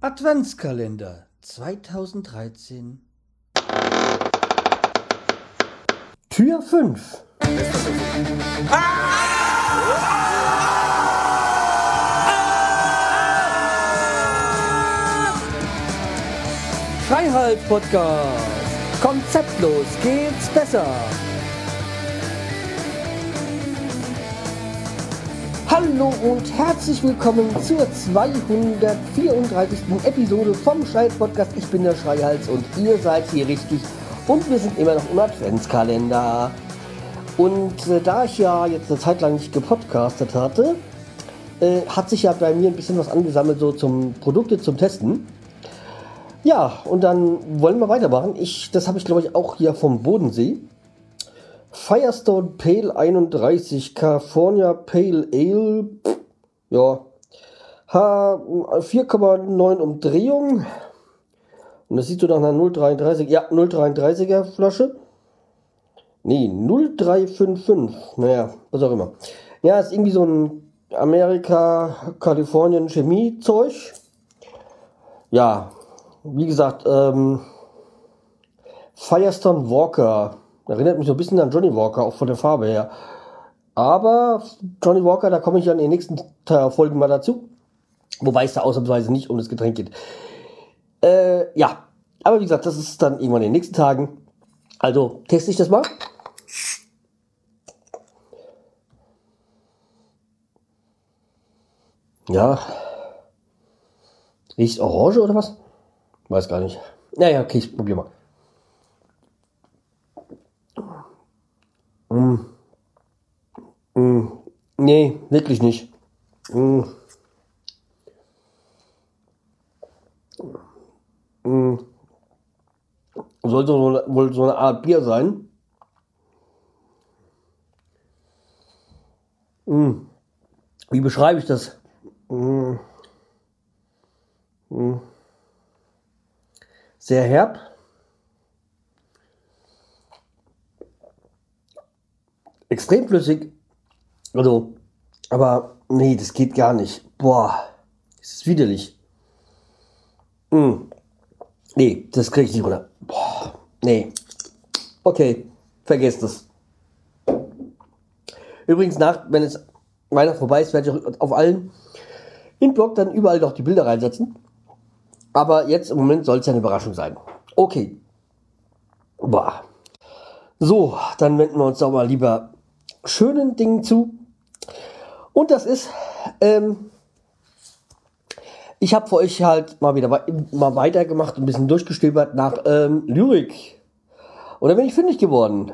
Adventskalender 2013 Tür 5 Freiheit Podcast Konzeptlos geht's besser Hallo und herzlich willkommen zur 234. Episode vom Schrei Podcast. Ich bin der Schreihals und ihr seid hier richtig und wir sind immer noch im Adventskalender. Und äh, da ich ja jetzt eine Zeit lang nicht gepodcastet hatte, äh, hat sich ja bei mir ein bisschen was angesammelt, so zum Produkte zum Testen. Ja, und dann wollen wir weitermachen. Ich, das habe ich glaube ich auch hier vom Bodensee. Firestone Pale 31, California Pale Ale, ja, H4,9 Umdrehung. Und das sieht so nach einer 0,33, ja, 0,33er Flasche. Nee, 0355, naja, was auch immer. Ja, ist irgendwie so ein Amerika, Kalifornien Chemie-Zeug. Ja, wie gesagt, ähm, Firestone Walker Erinnert mich so ein bisschen an Johnny Walker, auch von der Farbe her. Aber Johnny Walker, da komme ich ja in den nächsten Folgen mal dazu. Wobei es da ausnahmsweise nicht um das Getränk geht. Äh, ja, aber wie gesagt, das ist dann irgendwann in den nächsten Tagen. Also teste ich das mal. Ja. Riecht Orange oder was? Weiß gar nicht. Naja, okay, ich probiere mal. Mm. Mm. Nee, wirklich nicht. Mm. Mm. Sollte wohl so eine Art Bier sein. Mm. Wie beschreibe ich das? Mm. Mm. Sehr herb. Extrem flüssig. Also, aber nee, das geht gar nicht. Boah, das ist widerlich. Mm. Nee, das kriege ich nicht runter. Boah, nee. Okay, vergesst es. Übrigens, nach, wenn es Weihnachten vorbei ist, werde ich auf allen im Blog dann überall noch die Bilder reinsetzen. Aber jetzt im Moment soll es ja eine Überraschung sein. Okay. Boah. So, dann wenden wir uns doch mal lieber schönen Dingen zu. Und das ist, ähm, ich habe für euch halt mal wieder mal weitergemacht, ein bisschen durchgestöbert nach ähm, Lyrik. Und da bin ich fündig geworden.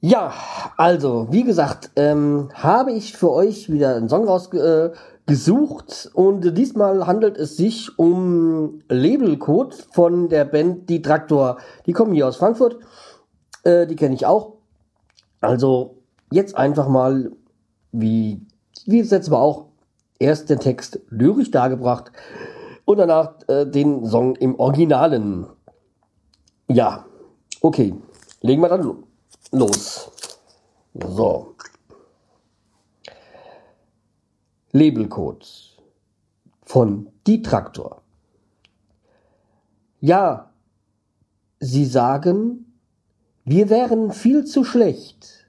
Ja, also, wie gesagt, ähm, habe ich für euch wieder einen Song rausgesucht äh, und diesmal handelt es sich um Labelcode von der Band Die Traktor. Die kommen hier aus Frankfurt, äh, die kenne ich auch. Also jetzt einfach mal, wie, wie das letzte Mal auch, erst den Text lyrisch dargebracht und danach äh, den Song im Originalen. Ja, okay, legen wir dann los. So. Labelcode von Die Traktor. Ja, Sie sagen, wir wären viel zu schlecht,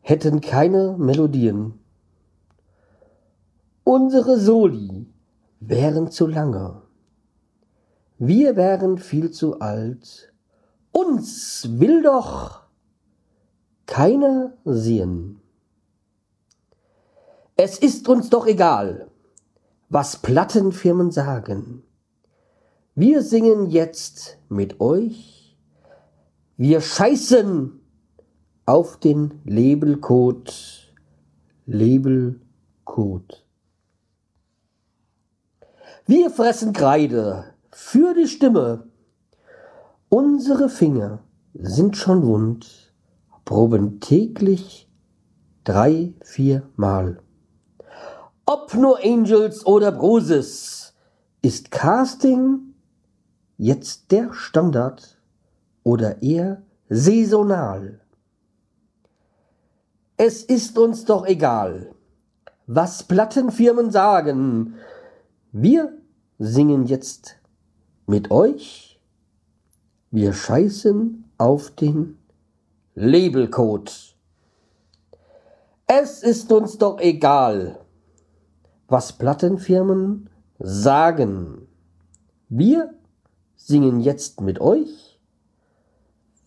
hätten keine Melodien. Unsere Soli wären zu lange. Wir wären viel zu alt. Uns will doch keiner sehen. Es ist uns doch egal, was Plattenfirmen sagen. Wir singen jetzt mit euch wir scheißen auf den Labelcode. Labelcode. Wir fressen Kreide für die Stimme. Unsere Finger sind schon wund, proben täglich drei, vier Mal. Ob nur Angels oder Brusis, ist Casting jetzt der Standard oder eher saisonal. Es ist uns doch egal, was Plattenfirmen sagen. Wir singen jetzt mit euch. Wir scheißen auf den Labelcode. Es ist uns doch egal, was Plattenfirmen sagen. Wir singen jetzt mit euch.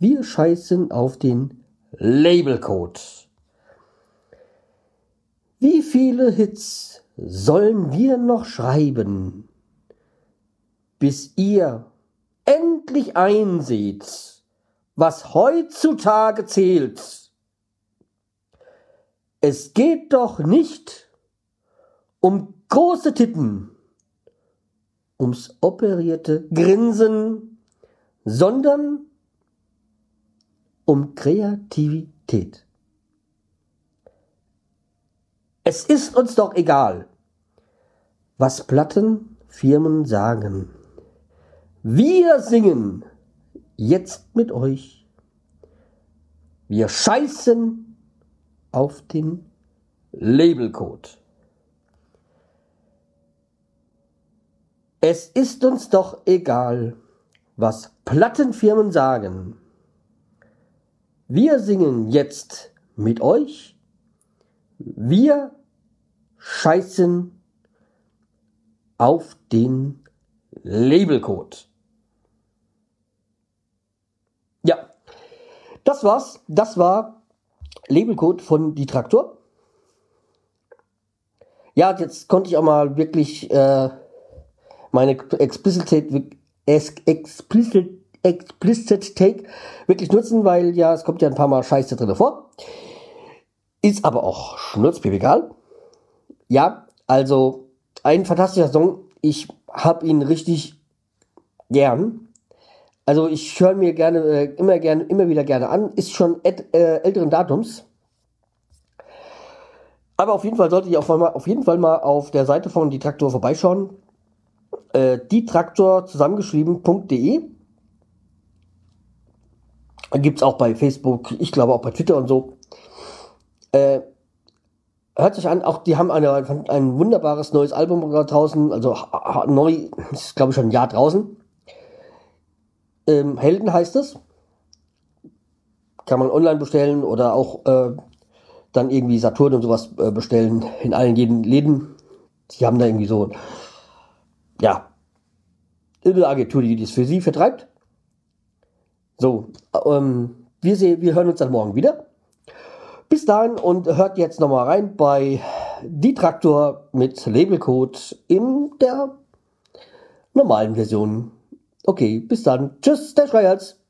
Wir scheißen auf den Labelcode. Wie viele Hits sollen wir noch schreiben, bis ihr endlich einseht, was heutzutage zählt. Es geht doch nicht um große Titten, ums operierte Grinsen, sondern um Kreativität. Es ist uns doch egal, was Plattenfirmen sagen. Wir singen jetzt mit euch. Wir scheißen auf den Labelcode. Es ist uns doch egal, was Plattenfirmen sagen. Wir singen jetzt mit euch wir scheißen auf den Labelcode. Ja, das war's. Das war Labelcode von die Traktor. Ja, jetzt konnte ich auch mal wirklich äh, meine Explicit, explicit, explicit Take wirklich nutzen, weil ja, es kommt ja ein paar Mal Scheiße drin vor. Ist aber auch schnurzpiepegal. Ja, also ein fantastischer Song. Ich hab ihn richtig gern. Also ich höre mir gerne, äh, immer gerne, immer wieder gerne an. Ist schon et, äh, älteren Datums. Aber auf jeden Fall solltet ihr auf, mal, auf jeden Fall mal auf der Seite von Die Traktor vorbeischauen. Äh, dietraktor zusammengeschrieben.de Gibt's auch bei Facebook, ich glaube auch bei Twitter und so. Äh, hört sich an, auch die haben eine, ein wunderbares neues Album draußen, also neu, ist glaube ich schon ein Jahr draußen. Ähm, Helden heißt es. Kann man online bestellen oder auch äh, dann irgendwie Saturn und sowas äh, bestellen in allen jeden Läden. Die haben da irgendwie so, ja, eine Agentur, die das für sie vertreibt. So, ähm, wir, sehen, wir hören uns dann morgen wieder. Bis dahin und hört jetzt nochmal rein bei Die Traktor mit Labelcode in der normalen Version. Okay, bis dann. Tschüss, der Schreihals.